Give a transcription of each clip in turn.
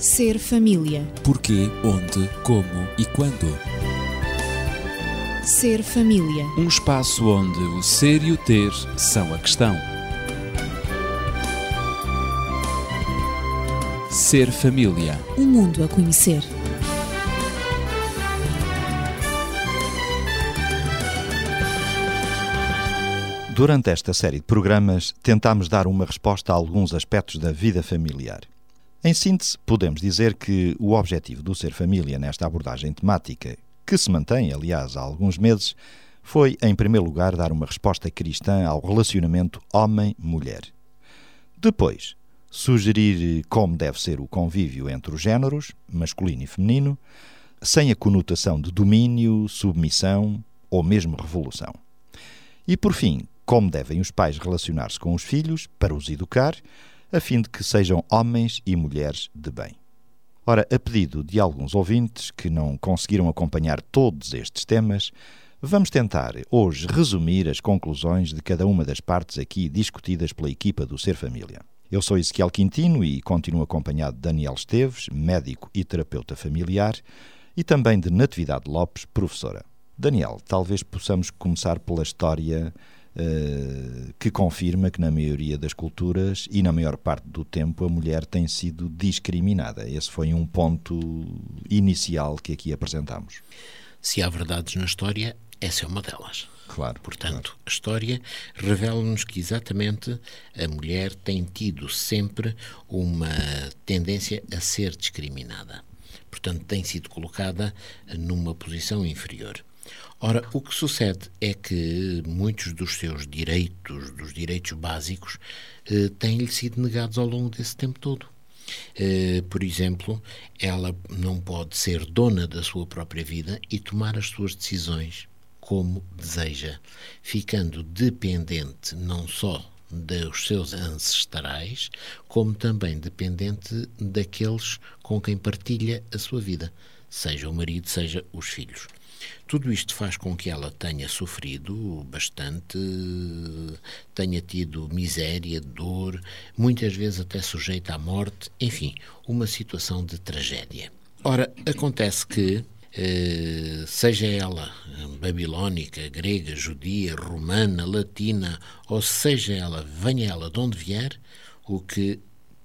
Ser família. Porquê, onde, como e quando. Ser família. Um espaço onde o ser e o ter são a questão. Ser família. Um mundo a conhecer. Durante esta série de programas, tentámos dar uma resposta a alguns aspectos da vida familiar. Em síntese, podemos dizer que o objetivo do Ser Família nesta abordagem temática, que se mantém, aliás, há alguns meses, foi, em primeiro lugar, dar uma resposta cristã ao relacionamento homem-mulher. Depois, sugerir como deve ser o convívio entre os géneros, masculino e feminino, sem a conotação de domínio, submissão ou mesmo revolução. E, por fim, como devem os pais relacionar-se com os filhos para os educar, a fim de que sejam homens e mulheres de bem. Ora, a pedido de alguns ouvintes que não conseguiram acompanhar todos estes temas, vamos tentar hoje resumir as conclusões de cada uma das partes aqui discutidas pela equipa do Ser Família. Eu sou Ezequiel Quintino e continuo acompanhado de Daniel Esteves, médico e terapeuta familiar, e também de Natividade Lopes, professora. Daniel, talvez possamos começar pela história Uh, que confirma que na maioria das culturas e na maior parte do tempo a mulher tem sido discriminada. Esse foi um ponto inicial que aqui apresentamos. Se há verdades na história, essa é uma delas. Claro. Portanto, claro. a história revela-nos que exatamente a mulher tem tido sempre uma tendência a ser discriminada. Portanto, tem sido colocada numa posição inferior. Ora, o que sucede é que muitos dos seus direitos, dos direitos básicos, eh, têm-lhe sido negados ao longo desse tempo todo. Eh, por exemplo, ela não pode ser dona da sua própria vida e tomar as suas decisões como deseja, ficando dependente não só dos seus ancestrais, como também dependente daqueles com quem partilha a sua vida, seja o marido, seja os filhos. Tudo isto faz com que ela tenha sofrido bastante, tenha tido miséria, dor, muitas vezes até sujeita à morte, enfim, uma situação de tragédia. Ora, acontece que Uh, seja ela babilónica, grega, judia, romana, latina, ou seja ela, venha ela de onde vier, o que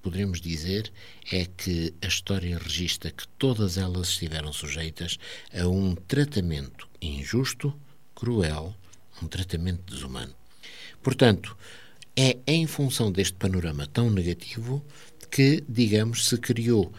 poderemos dizer é que a história registra que todas elas estiveram sujeitas a um tratamento injusto, cruel, um tratamento desumano. Portanto, é em função deste panorama tão negativo que, digamos, se criou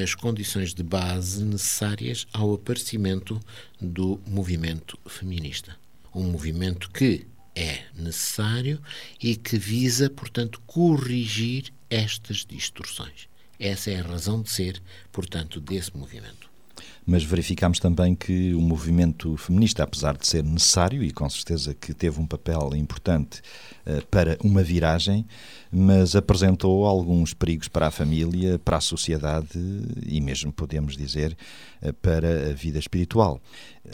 as condições de base necessárias ao aparecimento do movimento feminista. Um movimento que é necessário e que visa, portanto, corrigir estas distorções. Essa é a razão de ser, portanto, desse movimento mas verificamos também que o movimento feminista, apesar de ser necessário e com certeza que teve um papel importante uh, para uma viragem, mas apresentou alguns perigos para a família, para a sociedade e mesmo, podemos dizer, para a vida espiritual.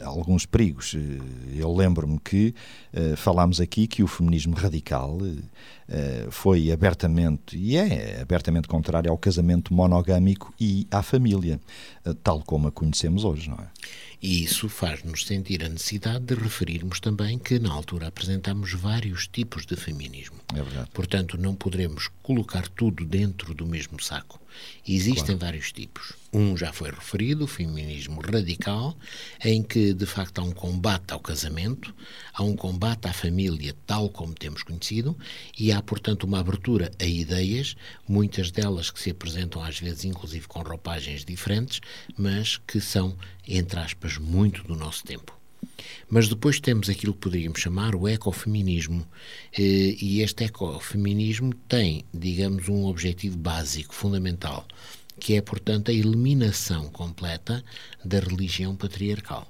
Alguns perigos. Eh, eu lembro-me que uh, falámos aqui que o feminismo radical foi abertamente, e é abertamente contrário ao casamento monogâmico e à família, tal como a conhecemos hoje, não é? E isso faz-nos sentir a necessidade de referirmos também que, na altura, apresentamos vários tipos de feminismo. É verdade. Portanto, não poderemos colocar tudo dentro do mesmo saco. Existem claro. vários tipos. Um já foi referido, o feminismo radical, em que, de facto, há um combate ao casamento, há um combate à família tal como temos conhecido, e há, portanto, uma abertura a ideias, muitas delas que se apresentam às vezes, inclusive, com roupagens diferentes, mas que são, entre aspas, muito do nosso tempo. Mas depois temos aquilo que poderíamos chamar o ecofeminismo. Eh, e este ecofeminismo tem, digamos, um objetivo básico, fundamental, que é, portanto, a eliminação completa da religião patriarcal.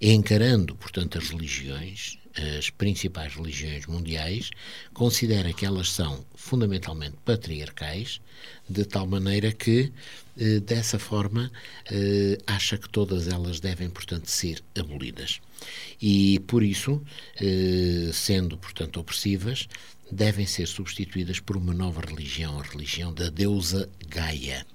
Encarando, portanto, as religiões, as principais religiões mundiais, considera que elas são fundamentalmente patriarcais, de tal maneira que, eh, dessa forma, eh, acha que todas elas devem, portanto, ser abolidas. E, por isso, eh, sendo, portanto, opressivas, devem ser substituídas por uma nova religião, a religião da deusa Gaia.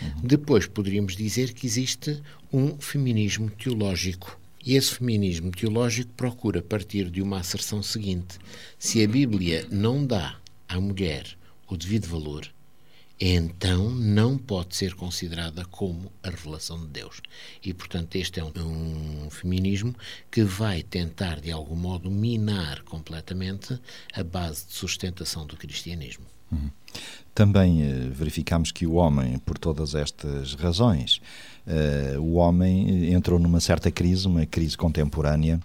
Uhum. Depois poderíamos dizer que existe um feminismo teológico. E esse feminismo teológico procura partir de uma asserção seguinte: se a Bíblia não dá à mulher o devido valor, então não pode ser considerada como a revelação de Deus. E, portanto, este é um, um, feminismo que vai tentar, de algum modo, minar completamente a base de sustentação do cristianismo. Uhum. Também uh, verificamos que o homem, por todas estas razões, uh, o homem entrou numa certa crise, uma crise contemporânea,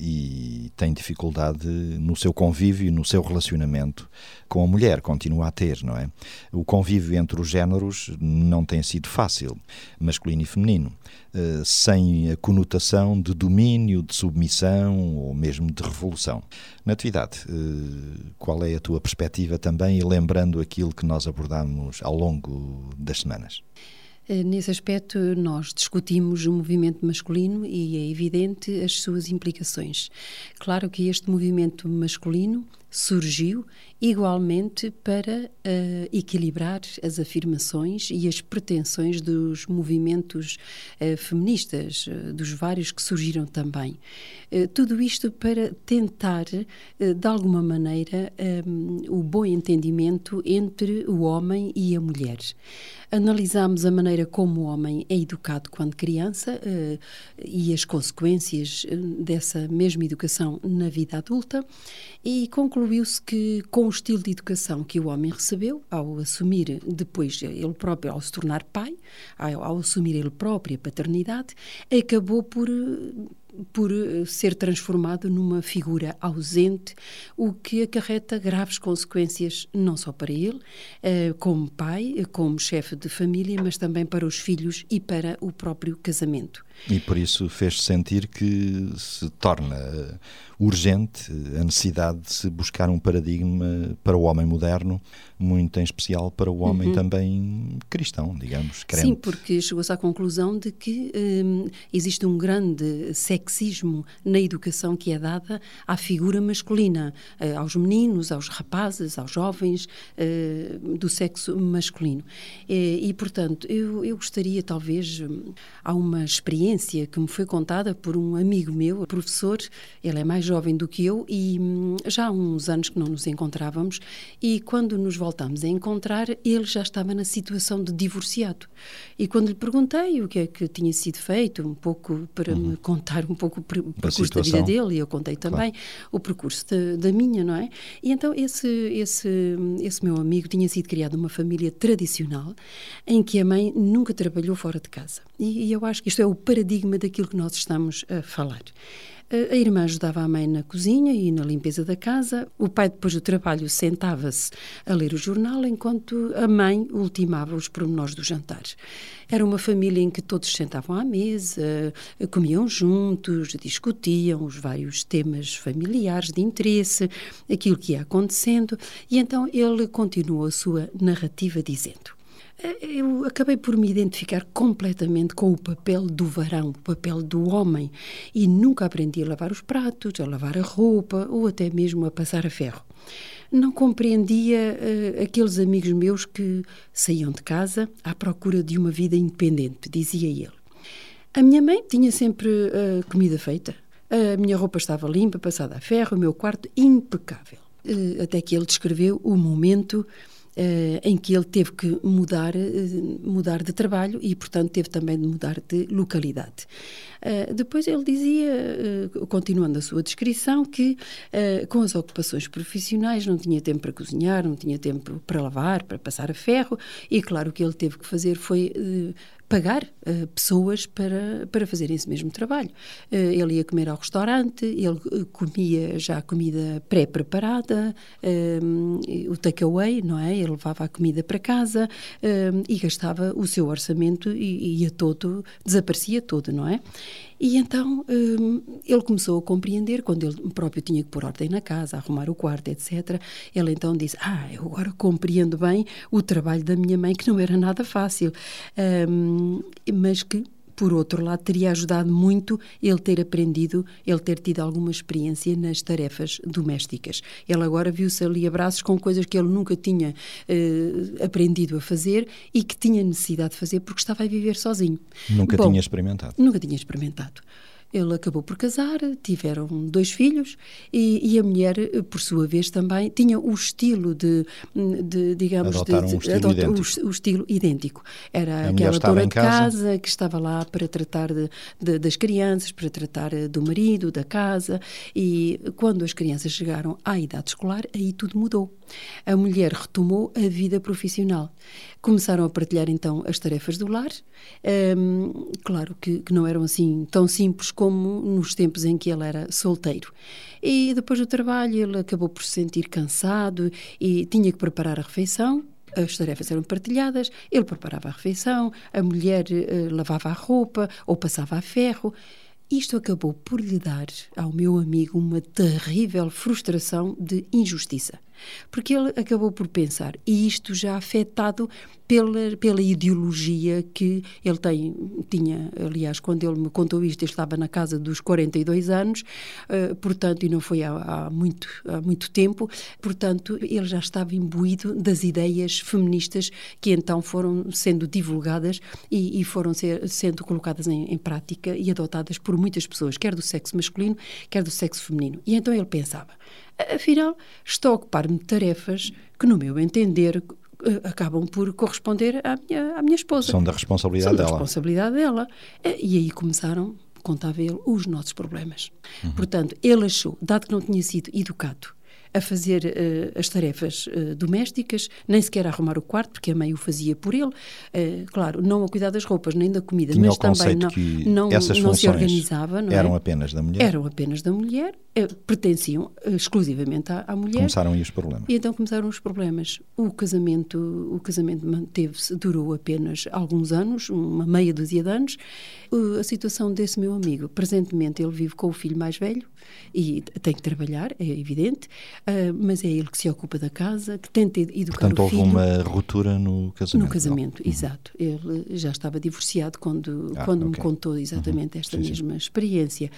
e tem dificuldade no seu convívio, no seu relacionamento com a mulher, continua a ter, não é? O convívio entre os géneros não tem sido fácil, masculino e feminino, uh, sem a conotação de domínio, de submissão ou mesmo de revolução. Natividade, uh, qual é a tua perspectiva também, e lembrando aquilo que nós abordamos ao longo das semanas? Eh, nesse aspecto, nós discutimos o movimento masculino e é evidente as suas implicações. Claro que este movimento masculino surgiu igualmente para uh, equilibrar as afirmações e as pretensões dos movimentos uh, feministas, uh, dos vários que surgiram também. tudo isto para tentar, de alguma maneira, um, o bom entendimento entre o homem e a mulher. Analisámos a maneira como o homem é educado quando criança e as consequências dessa mesma educação na vida adulta e concluiu-se que, com o estilo de educação que o homem recebeu, ao assumir depois ele próprio, ao se tornar pai, ao, ao assumir ele próprio a paternidade, acabou por por eh, ser transformado numa figura ausente, o que acarreta graves consequências não só para ele, eh, como pai, como chefe de família, mas também para os filhos e para o próprio casamento. E por isso fez sentir que se torna urgente a necessidade de se buscar um paradigma para o homem moderno, muito em especial para o homem uhum. também cristão, digamos, crente. Sim, porque chegou-se à conclusão de que hum, existe um grande sexismo na educação que é dada à figura masculina, eh, aos meninos, aos rapazes, aos jovens eh, do sexo masculino. E, e portanto, eu, eu gostaria, talvez, hum, há uma experiência que me foi contada por um amigo meu, professor, ele é mais jovem do que eu e hum, já há uns anos que não nos encontrávamos e quando nos voltámos a encontrar, ele já estava na situação de divorciado. E quando lhe perguntei o que é que tinha sido feito, um pouco para uhum. me contar um pouco o percurso da, da vida dele, e eu contei também claro. o percurso da, da, minha, não é? E então esse, esse, esse meu amigo tinha sido criado numa família tradicional em que a mãe nunca trabalhou fora de casa. E, e eu acho que isto é o paradigma daquilo que nós estamos a falar. A irmã ajudava a mãe na cozinha e na limpeza da casa. O pai, depois do trabalho, sentava-se a ler o jornal, enquanto a mãe ultimava os pormenores do jantar. Era uma família em que todos sentavam à mesa, comiam juntos, discutiam os vários temas familiares de interesse, aquilo que ia acontecendo, e então ele continuou a sua narrativa dizendo: eu acabei por me identificar completamente com o papel do varão, o papel do homem, e nunca aprendi a lavar os pratos, a lavar a roupa ou até mesmo a passar a ferro. Não compreendia uh, aqueles amigos meus que saíam de casa à procura de uma vida independente, dizia ele. A minha mãe tinha sempre uh, comida feita, a minha roupa estava limpa, passada a ferro, o meu quarto impecável. Uh, até que ele descreveu o momento em que ele teve que mudar, uh, mudar de trabalho e, portanto, teve também de mudar de localidade. Uh, depois ele dizia, continuando a sua descrição, que com as ocupações profissionais não tinha tempo para cozinhar, não tinha tempo para lavar, para passar a ferro, e claro o que ele teve que fazer foi pagar uh, pessoas para, para fazerem esse mesmo trabalho. Uh, ele ia comer ao restaurante, ele uh, comia já comida pré-preparada, o takeaway, não é? Ele levava a comida para casa e gastava o seu orçamento e ia todo, desaparecia todo, não é? E então hum, ele começou a compreender, quando ele próprio tinha que pôr ordem na casa, arrumar o quarto, etc. Ele então disse: Ah, eu agora compreendo bem o trabalho da minha mãe, que não era nada fácil, hum, mas que por outro lado, teria ajudado muito ele ter aprendido, ele ter tido alguma experiência nas tarefas domésticas. Ele agora viu-se ali a braços com coisas que ele nunca tinha uh, aprendido a fazer e que tinha necessidade de fazer porque estava a viver sozinho. Nunca Bom, tinha experimentado. Nunca tinha experimentado. Ele acabou por casar, tiveram dois filhos e, e, a mulher, por sua vez, também tinha o estilo de, de digamos, Adotaram de, um estilo idêntico. O, o, estilo idêntico. Era a aquela dona de casa. casa que estava lá para tratar de, de, das crianças, para tratar do marido, da casa e quando as crianças chegaram à idade escolar, aí tudo mudou. A mulher retomou a vida profissional. Começaram a partilhar então as tarefas do lar. Um, claro que, que, não eram assim tão simples como nos tempos em que ele era solteiro. E depois do trabalho ele acabou por se sentir cansado e tinha que preparar a refeição. As tarefas eram partilhadas, ele preparava a refeição, a mulher uh, lavava a roupa ou passava a ferro. Isto acabou por lhe dar ao meu amigo uma terrível frustração de injustiça porque ele acabou por pensar, e isto já afetado pela, pela ideologia que ele tem, tinha, aliás, quando ele me contou isto, ele estava na casa dos 42 anos, uh, portanto, e não foi há, há, muito, há muito tempo, portanto, ele já estava imbuído das ideias feministas que então foram sendo divulgadas e, e foram ser, sendo colocadas em, em prática e adotadas por muitas pessoas, quer do sexo masculino, quer do sexo feminino. E então ele pensava, Afinal, estou a ocupar-me de tarefas que, no meu entender, eh, acabam por corresponder à minha, à minha esposa. São da responsabilidade São dela. da responsabilidade dela. Eh, e aí começaram, contava ele, os nossos problemas. Uhum. Portanto, ele achou, dado que não tinha sido educado a fazer uh, as tarefas uh, domésticas, nem sequer a arrumar o quarto, porque a mãe o fazia por ele. Uh, claro, não a cuidar das roupas nem da comida, Tinha mas também não, não, essas não se organizava. Não eram é? apenas da mulher. Eram apenas da mulher, pertenciam exclusivamente à, à, mulher. Começaram aí os problemas. E então começaram os problemas. O casamento, o casamento manteve-se, durou apenas alguns anos, uma meia dúzia de anos. a situação desse meu amigo, presentemente ele vive com o filho mais velho e tem que trabalhar, é evidente, uh, mas é ele que se ocupa da casa, que tenta educar Portanto, o filho. houve uma ruptura no casamento. No casamento, não? exato. Ele já estava divorciado quando, ah, quando okay. me contou exatamente uhum. esta sim, mesma sim. experiência.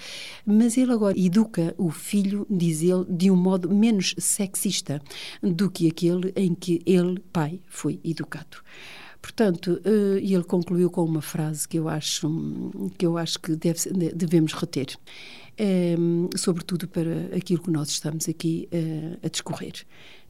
Mas ele agora educa o filho, diz ele, de um modo menos sexista do que aquele em que ele, pai, foi educado. Portanto, uh, e ele concluiu com uma frase que eu acho que eu acho que deve, devemos reter um, sobretudo para aquilo que nós estamos aqui uh, a discorrer.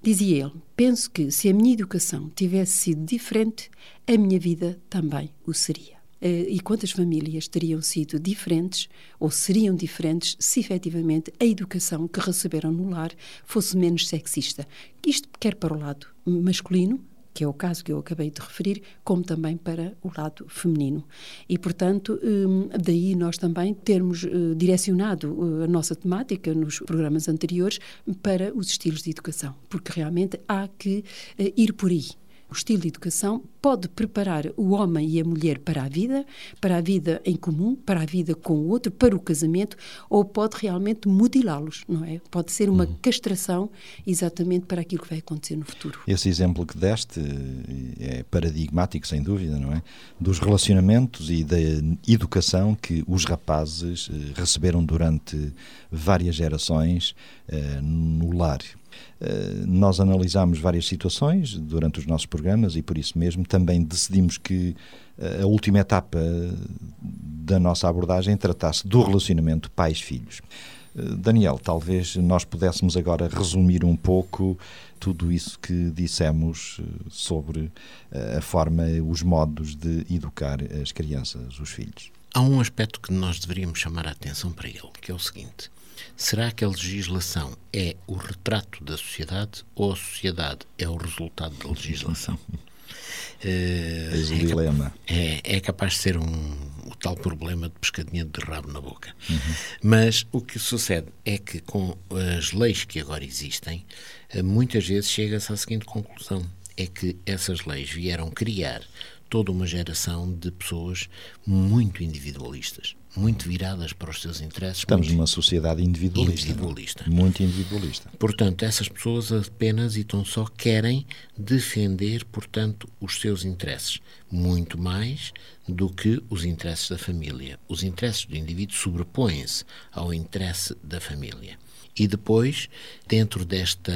Dizia ele: Penso que se a minha educação tivesse sido diferente, a minha vida também o seria. Uh, e quantas famílias teriam sido diferentes ou seriam diferentes se efetivamente a educação que receberam no lar fosse menos sexista? Isto quer para o lado masculino, que é o caso que eu acabei de referir, como também para o lado feminino. E, portanto, hum, daí nós também termos eh, direcionado eh, a nossa temática nos programas anteriores para os estilos de educação, porque realmente há que eh, ir por aí. O estilo de educação pode preparar o homem e a mulher para a vida, para a vida em comum, para a vida com o outro, para o casamento, ou pode realmente mutilá-los, não é? Pode ser uma uhum. castração exatamente para aquilo que vai acontecer no futuro. Esse exemplo que deste é paradigmático, sem dúvida, não é? Dos relacionamentos e da educação que os rapazes receberam durante várias gerações uh, no lar. Uh, nós analisámos várias situações durante os nossos programas e por isso mesmo também decidimos que uh, a última etapa da nossa abordagem tratasse do relacionamento pais-filhos. Daniel, talvez nós pudéssemos agora resumir um pouco tudo isso que dissemos sobre a forma, os modos de educar as crianças, os filhos. Há um aspecto que nós deveríamos chamar a atenção para ele, que é o seguinte: Será que a legislação é o retrato da sociedade ou a sociedade é o resultado da legislação? Uh, é, o dilema. É, é, capaz de ser um, o tal problema de pescadinha de rabo na boca. Uhum. Mas o que sucede é que com as leis que agora existem, muitas vezes chega-se à seguinte conclusão: é que essas leis vieram criar toda uma geração de pessoas muito individualistas, muito viradas para os seus interesses. Estamos muito numa sociedade individualista. é? individualista. Muito individualista. Portanto, essas pessoas apenas e tão só querem defender, portanto, os seus interesses, muito mais do que os interesses da família. Os interesses do indivíduo sobrepõem-se ao interesse da família. E depois, dentro desta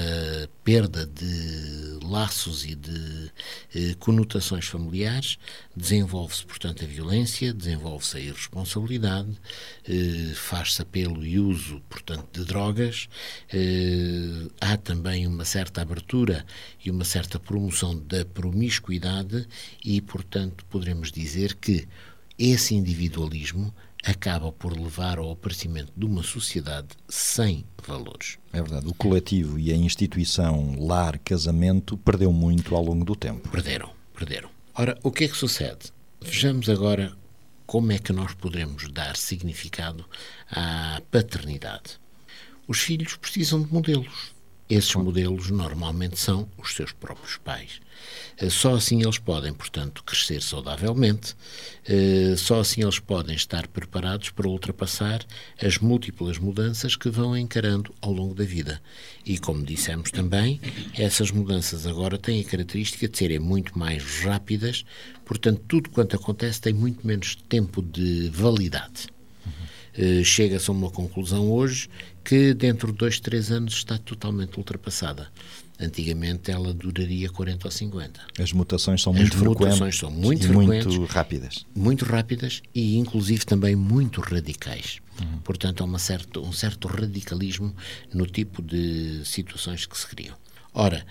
perda de laços e de eh, conotações familiares, desenvolve-se, portanto, a violência, desenvolve-se a irresponsabilidade, eh, faz-se apelo e uso, portanto, de drogas, eh, há também uma certa abertura e uma certa promoção da promiscuidade e, portanto, poderemos dizer que esse individualismo acaba por levar ao aparecimento de uma sociedade sem valores. É verdade. O coletivo e a instituição lar, casamento, perdeu muito ao longo do tempo. Perderam, perderam. Ora, o que é que sucede? Vejamos agora como é que nós poderemos dar significado à paternidade. Os filhos precisam de modelos. Esses modelos normalmente são os seus próprios pais. Eh, Só assim eles podem, portanto, crescer saudavelmente, eh, só assim eles podem estar preparados para ultrapassar as múltiplas mudanças que vão encarando ao longo da vida. E, como dissemos também, essas mudanças agora têm a característica de serem muito mais rápidas, portanto, tudo quanto acontece tem muito menos tempo de validade. Eh, Chega-se a uma conclusão hoje que dentro de dois, três anos está totalmente ultrapassada. Antigamente ela duraria 40 ou 50. As mutações são As muito mutações frequentes são muito e frequentes. muito rápidas. Muito rápidas e inclusive também muito radicais. Portanto, há uma certa, um certo radicalismo no tipo de situações que se criam. Ora,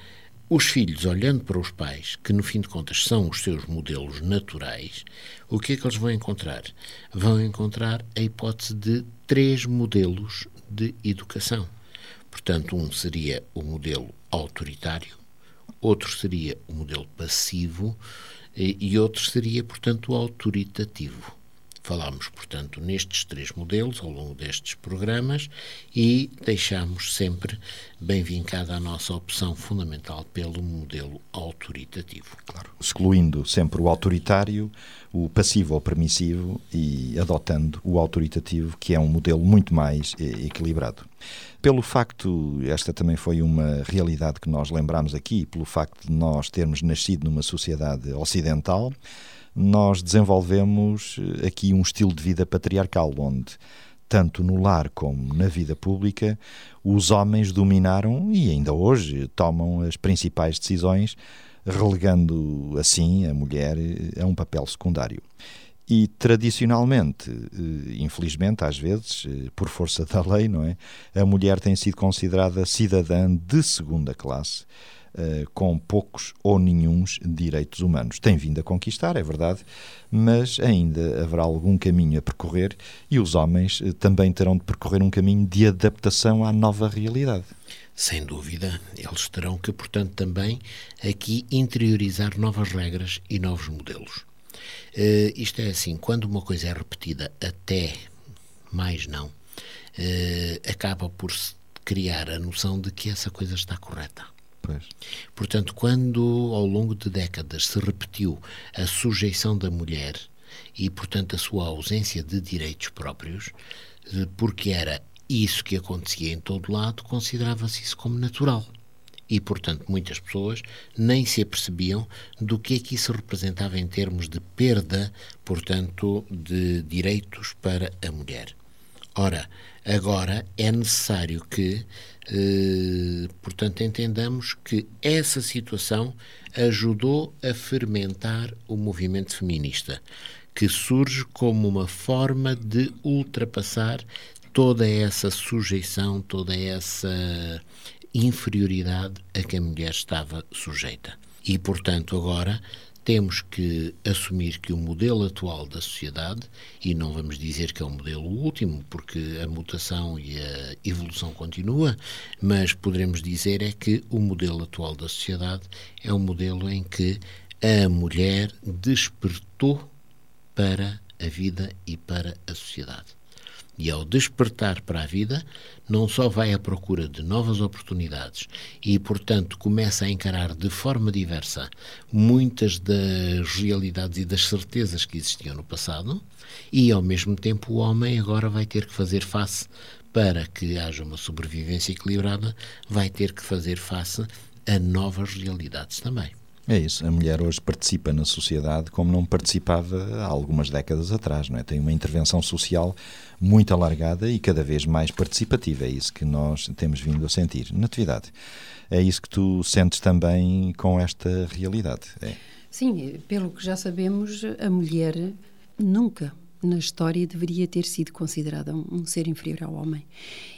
os filhos, olhando para os pais, que no fim de contas são os seus modelos naturais, o que é que eles vão encontrar? Vão encontrar a hipótese de três modelos de educação. Portanto, um seria o modelo autoritário, outro seria o modelo passivo e, outro seria, portanto, o autoritativo. Falámos, portanto, nestes três modelos ao longo destes programas e deixámos sempre bem vincada a nossa opção fundamental pelo modelo autoritativo. Claro. Excluindo sempre o autoritário, o passivo ou permissivo e adotando o autoritativo, que é um modelo muito mais eh, equilibrado. Pelo facto, esta também foi uma realidade que nós lembramos aqui, pelo facto de nós termos nascido numa sociedade ocidental, nós desenvolvemos eh, aqui um estilo de vida patriarcal, onde, tanto no lar como na vida pública, os homens dominaram e ainda hoje tomam as principais decisões, relegando assim a mulher eh, a um papel secundário. E tradicionalmente, eh, infelizmente, às vezes, por força da lei, não é? A mulher tem sido considerada cidadã de segunda classe, eh, com poucos ou nenhuns direitos humanos. Tem vindo a conquistar, é verdade, mas ainda haverá algum caminho a percorrer e os homens eh, também terão de percorrer um caminho de adaptação à nova realidade. Sem dúvida, eles terão que, portanto, também aqui interiorizar novas regras e novos modelos. Eh, isto é assim, quando uma coisa é repetida até mais não, eh, acaba por se criar a noção de que essa coisa está correta. Pois. Portanto, quando ao longo de décadas se repetiu a sujeição da mulher e, portanto, a sua ausência de direitos próprios, porque era isso que acontecia em todo lado, considerava-se isso como natural. E, portanto, muitas pessoas nem se apercebiam do que é que isso representava em termos de perda, portanto, de direitos para a mulher. Ora, agora é necessário que, eh, portanto, entendamos que essa situação ajudou a fermentar o movimento feminista, que surge como uma forma de ultrapassar toda essa sujeição, toda essa inferioridade a que a mulher estava sujeita. E, portanto, agora temos que assumir que o modelo atual da sociedade, e não vamos dizer que é o modelo último, porque a mutação e a evolução continua, mas poderemos dizer é que o modelo atual da sociedade é um modelo em que a mulher despertou para a vida e para a sociedade. E ao despertar para a vida, não só vai à procura de novas oportunidades e, portanto, começa a encarar de forma diversa muitas das realidades e das certezas que existiam no passado, e ao mesmo tempo o homem agora vai ter que fazer face para que haja uma sobrevivência equilibrada, vai ter que fazer face a novas realidades também. É isso. A mulher hoje participa na sociedade como não participava há algumas décadas atrás, não é? Tem uma intervenção social muito alargada e cada vez mais participativa. É isso que nós temos vindo a sentir. Natividade, é isso que tu sentes também com esta realidade? É. Sim, pelo que já sabemos, a mulher nunca na história deveria ter sido considerada um, um ser inferior ao homem.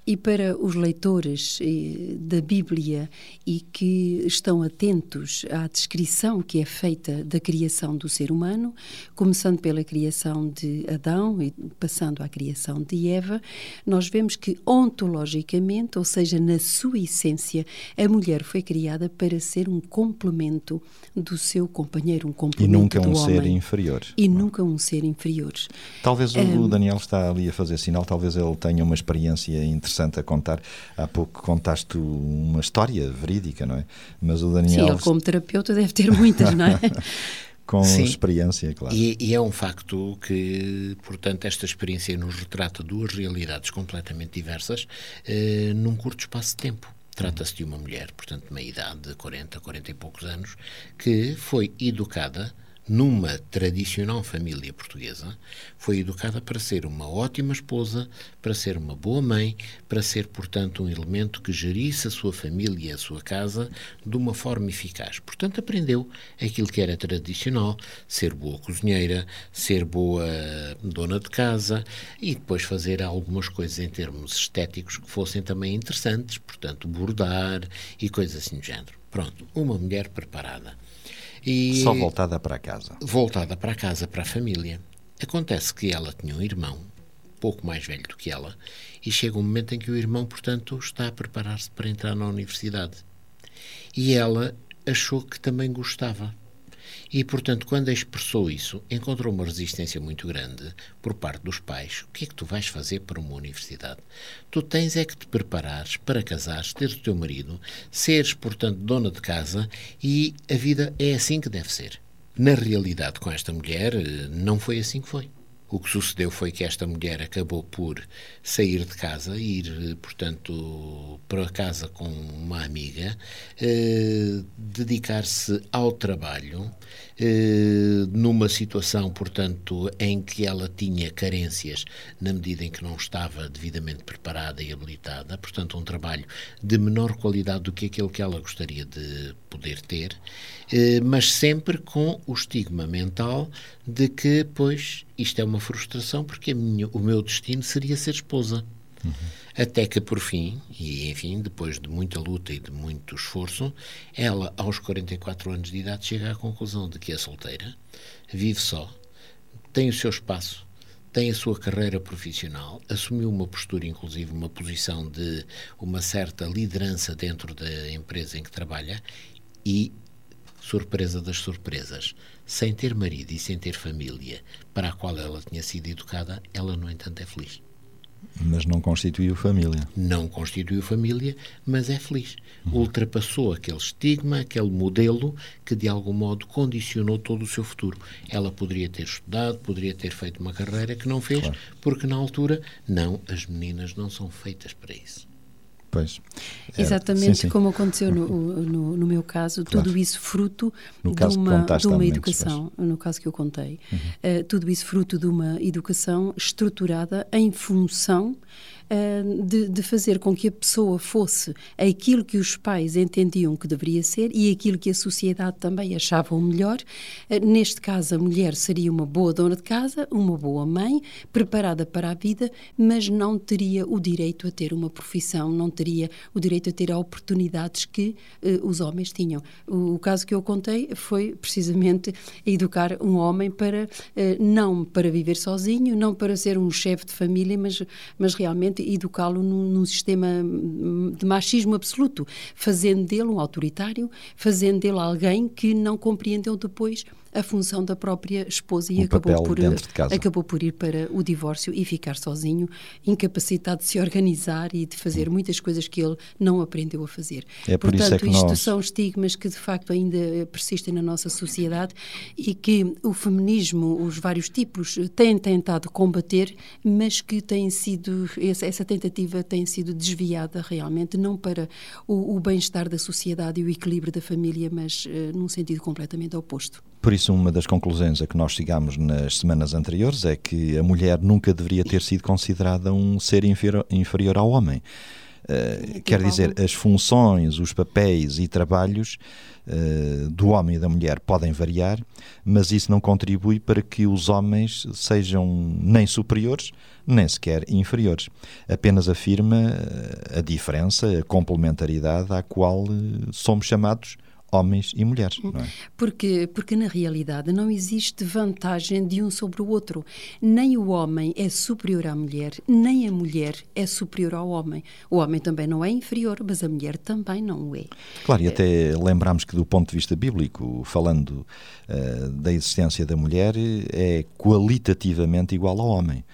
E para os leitores eh, da Bíblia e que estão atentos à descrição que é feita da criação do ser humano, começando pela criação de Adão e passando à criação de Eva, nós vemos que ontologicamente, ou seja, na sua essência, a mulher foi criada para ser um complemento do seu companheiro, um complemento E nunca um homem. ser inferior. E nunca um ser inferior. Talvez o Daniel está ali a fazer sinal, talvez ele tenha uma experiência interessante a contar. Há pouco contaste uma história verídica, não é? Mas o Daniel. Sim, ele, como terapeuta, deve ter muitas, não é? com Sim. experiência, claro. E, e, é um facto que, portanto, esta experiência nos retrata duas realidades completamente diversas eh, num curto espaço de tempo. Trata-se de uma mulher, portanto, de uma idade de 40, 40 e poucos anos, que foi educada numa tradicional família portuguesa, foi educada para ser uma ótima esposa, para ser uma boa mãe, para ser, portanto, um elemento que gerisse a sua família e a sua casa de uma forma eficaz. Portanto, aprendeu aquilo que era tradicional, ser boa cozinheira, ser boa dona de casa e depois fazer algumas coisas em termos estéticos que fossem também interessantes, portanto, bordar e coisas assim do género. Pronto, uma mulher preparada. E Só voltada para casa. Voltada para casa, para a família. Acontece que ela tinha um irmão, pouco mais velho do que ela, e chega um momento em que o irmão, portanto, está a preparar-se para entrar na universidade. E ela achou que também gostava. E, portanto, quando expressou isso, encontrou uma resistência muito grande por parte dos pais. O que é que tu vais fazer para uma universidade? Tu tens é que te preparares para casares, teres o teu marido, seres, portanto, dona de casa e a vida é assim que deve ser. Na realidade, com esta mulher, eh, não foi assim que foi. O que sucedeu foi que esta mulher acabou por sair de casa ir, portanto, para casa com uma amiga, eh, dedicar-se ao trabalho, numa situação, portanto, em que ela tinha carências na medida em que não estava devidamente preparada e habilitada, portanto, um trabalho de menor qualidade do que aquele que ela gostaria de poder ter, eh, mas sempre com o estigma mental de que, pois, isto é uma frustração porque minha, o meu destino seria ser esposa. Uhum. Até que, por fim, e enfim, depois de muita luta e de muito esforço, ela, aos 44 anos de idade, chega à conclusão de que é solteira, vive só, tem o seu espaço, tem a sua carreira profissional, assumiu uma postura, inclusive uma posição de uma certa liderança dentro da empresa em que trabalha e, surpresa das surpresas, sem ter marido e sem ter família para a qual ela tinha sido educada, ela, no entanto, é feliz. Mas não constituiu família. Não constituiu família, mas é feliz. Uhum. Ultrapassou aquele estigma, aquele modelo que de algum modo condicionou todo o seu futuro. Ela poderia ter estudado, poderia ter feito uma carreira que não fez, claro. porque na altura, não, as meninas não são feitas para isso. Pois. É, Exatamente sim, sim. como aconteceu no, no, no meu caso, claro. tudo isso fruto de uma, de uma educação, no caso que eu contei, uhum. uh, tudo isso fruto de uma educação estruturada em função de, de, fazer com que a pessoa fosse aquilo que os pais entendiam que deveria ser e aquilo que a sociedade também achava o melhor. Ah, neste caso, a mulher seria uma boa dona de casa, uma boa mãe, preparada para a vida, mas não teria o direito a ter uma profissão, não teria o direito a ter oportunidades que uh, os homens tinham. O, o, caso que eu contei foi precisamente educar um homem para uh, não para viver sozinho, não para ser um chefe de família, mas, mas realmente educá-lo num, num, sistema de machismo absoluto, fazendo dele um autoritário, fazendo dele alguém que não compreendeu depois a função da própria esposa e o acabou por, de acabou por ir para o divórcio e ficar sozinho, incapacitado de se organizar e de fazer muitas coisas que ele não aprendeu a fazer. É por Portanto, isso é que isto nós... são estigmas que de facto ainda persistem na nossa sociedade e que o feminismo, os vários tipos, têm tentado combater, mas que tem sido essa, essa tentativa tem sido desviada realmente não para o, o bem-estar da sociedade e o equilíbrio da família, mas uh, num sentido completamente oposto. Por isso, uma das conclusões a que nós chegamos nas semanas anteriores é que a mulher nunca deveria ter sido considerada um ser inferior, inferior ao homem. Uh, quer dizer, as funções, os papéis e trabalhos uh, do homem e da mulher podem variar, mas isso não contribui para que os homens sejam nem superiores, nem sequer inferiores. Apenas afirma eh, a diferença, a complementaridade à qual somos chamados homens e mulheres. Não é? porque, porque na realidade não existe vantagem de um sobre o outro. Nem o homem é superior à mulher, nem a mulher é superior ao homem. O homem também não é inferior, mas a mulher também não o é. Claro, e até lembramos que do ponto de vista bíblico, falando uh, da existência da mulher, é qualitativamente igual ao homem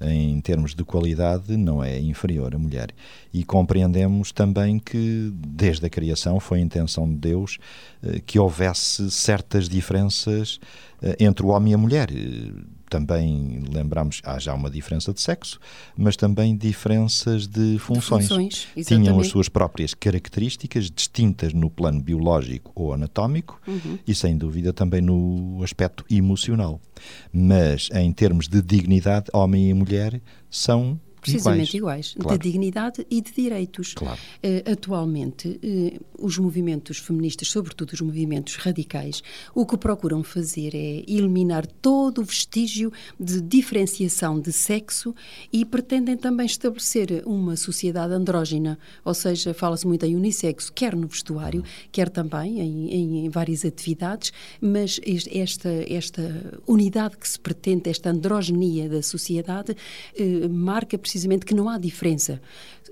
em termos de qualidade, não é inferior à mulher. E compreendemos também que, desde a criação, foi a intenção de Deus eh, que houvesse certas diferenças eh, entre o homem e a mulher também lembramos, há já uma diferença de sexo, mas também diferenças de funções. Funções Tinham as suas próprias características, distintas no plano biológico ou anatómico uhum. e, sem dúvida, também no aspecto emocional. Mas, em termos de dignidade, homem e mulher são precisamente iguais, iguais claro. de dignidade e de direitos. Claro. Uh, atualmente, uh, os movimentos feministas, sobretudo os movimentos radicais, o que procuram fazer é eliminar todo o vestígio de diferenciação de sexo e pretendem também estabelecer uma sociedade andrógina, ou seja, fala-se muito em unissexo, quer no vestuário, quer também em, em, várias atividades, mas esta, esta unidade que se pretende, esta androgenia da sociedade, uh, marca precisamente que não há diferença.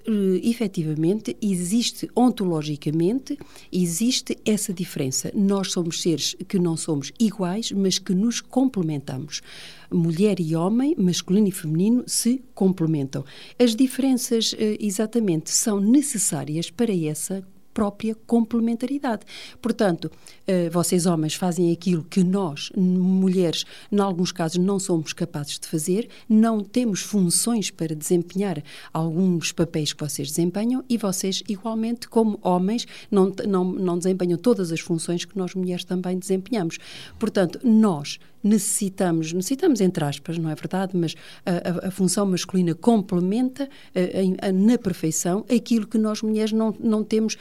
Uh, efetivamente, existe ontologicamente, existe essa diferença. Nós somos seres que não somos iguais, mas que nos complementamos. Mulher e homem, masculino e feminino, se complementam. As diferenças, uh, exatamente, são necessárias para essa própria complementaridade. Portanto, eh, vocês homens fazem aquilo que nós, mulheres, em alguns casos não somos capazes de fazer, não temos funções para desempenhar alguns papéis que vocês desempenham e vocês, igualmente, como homens, não, não, não desempenham todas as funções que nós mulheres também desempenhamos. Portanto, nós necessitamos, necessitamos entre aspas, não é verdade, mas a, a, a função masculina complementa a, a, na perfeição aquilo que nós mulheres não, não temos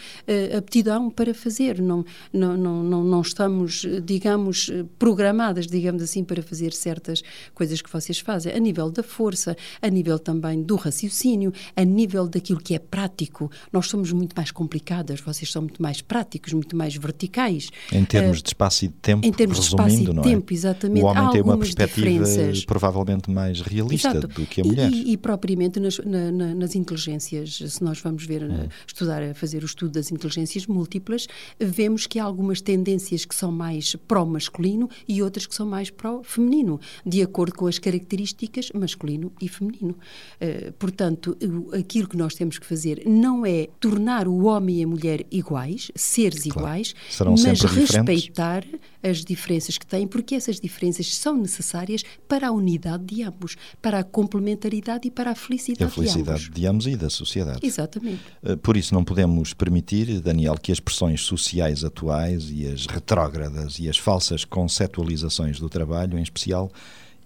aptidão para fazer, não, não, não, não estamos, digamos, programadas, digamos assim, para fazer certas coisas que vocês fazem, a nível da força, a nível também do raciocínio, a nível daquilo que é prático. Nós somos muito mais complicadas, vocês são muito mais práticos, muito mais verticais. Em termos uh, de espaço e de tempo, em termos de espaço e de tempo, é? exatamente Exatamente. O homem tem uma perspectiva provavelmente mais realista Exato. do que a mulher. E, e propriamente nas, na, nas inteligências, se nós vamos ver, hum. estudar, a fazer o estudo das inteligências múltiplas, vemos que há algumas tendências que são mais pró-masculino e outras que são mais pró-feminino, de acordo com as características masculino e feminino. Uh, portanto, aquilo que nós temos que fazer não é tornar o homem e a mulher iguais, seres claro. iguais, Serão mas respeitar as diferenças que têm, porque essas diferenças são necessárias para a unidade de ambos, para a complementaridade e para a felicidade, a felicidade de, ambos. de ambos e da sociedade. Exatamente. Eh, por isso não podemos permitir, Daniel, que as pressões sociais atuais e as retrógradas e as falsas conceptualizações do trabalho, em especial,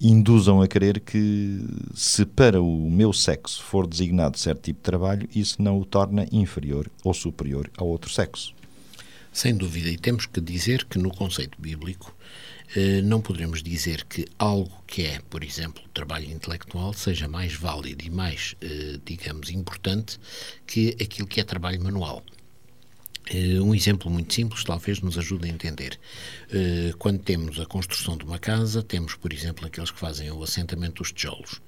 induzam a crer que se para o meu sexo for designado certo tipo de trabalho, isso não o torna inferior ou superior ao outro sexo. Sem dúvida, e temos que dizer que no conceito bíblico não poderemos dizer que algo que é, por exemplo, trabalho intelectual seja mais válido e mais, eh, digamos, importante que aquilo que é trabalho manual. Uh, um exemplo muito simples talvez nos ajude a entender. Quando temos a construção de uma casa, temos, por exemplo, aqueles que fazem o assentamento dos tijolos,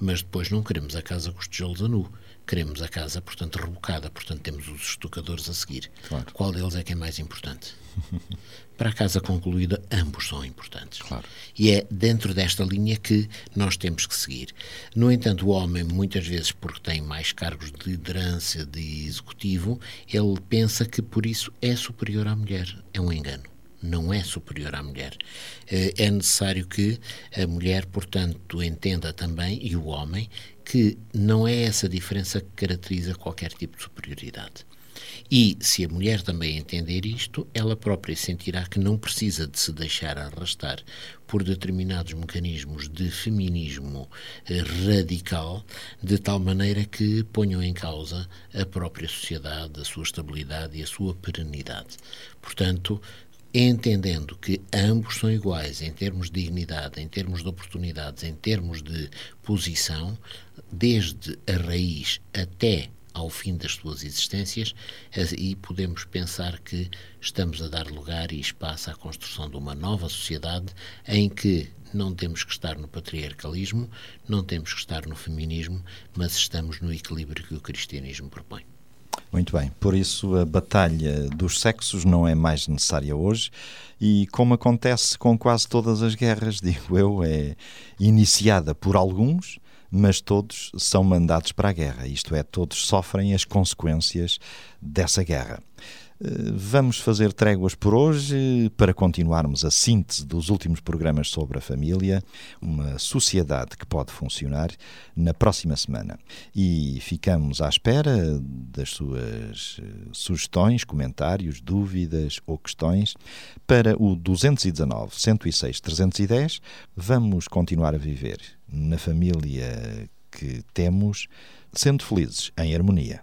mas depois não queremos a casa com os tijolos a nu. Queremos a casa, portanto, rebocada, portanto, temos os estucadores a seguir. Claro. Qual deles é que é mais importante? Para a casa concluída, ambos são importantes. Claro. E é dentro desta linha que nós temos que seguir. No entanto, o homem, muitas vezes, porque tem mais cargos de liderança, de executivo, ele pensa que por isso é superior à mulher. É um engano não é superior à mulher. Eh, é necessário que a mulher, portanto, entenda também, e o homem, que não é essa diferença que caracteriza qualquer tipo de superioridade. E se a mulher também entender isto, ela própria sentirá que não precisa de se deixar arrastar por determinados mecanismos de feminismo eh, radical, de tal maneira que ponham em causa a própria sociedade, a sua estabilidade e a sua perenidade. Portanto, entendendo que ambos são iguais em termos de dignidade, em termos de oportunidades, em termos de posição, desde a raiz até ao fim das suas existências, e podemos pensar que estamos a dar lugar e espaço à construção de uma nova sociedade em que não temos que estar no patriarcalismo, não temos que estar no feminismo, mas estamos no equilíbrio que o cristianismo propõe. Muito bem, por isso a batalha dos sexos não é mais necessária hoje. E, como acontece com quase todas as guerras, digo eu, é iniciada por alguns, mas todos são mandados para a guerra, isto é, todos sofrem as consequências dessa guerra. Vamos fazer tréguas por hoje para continuarmos a síntese dos últimos programas sobre a família, uma sociedade que pode funcionar, na próxima semana. E ficamos à espera das suas eh, sugestões, comentários, dúvidas ou questões para o 219 106 310. Vamos continuar a viver na família que temos, sendo felizes em harmonia.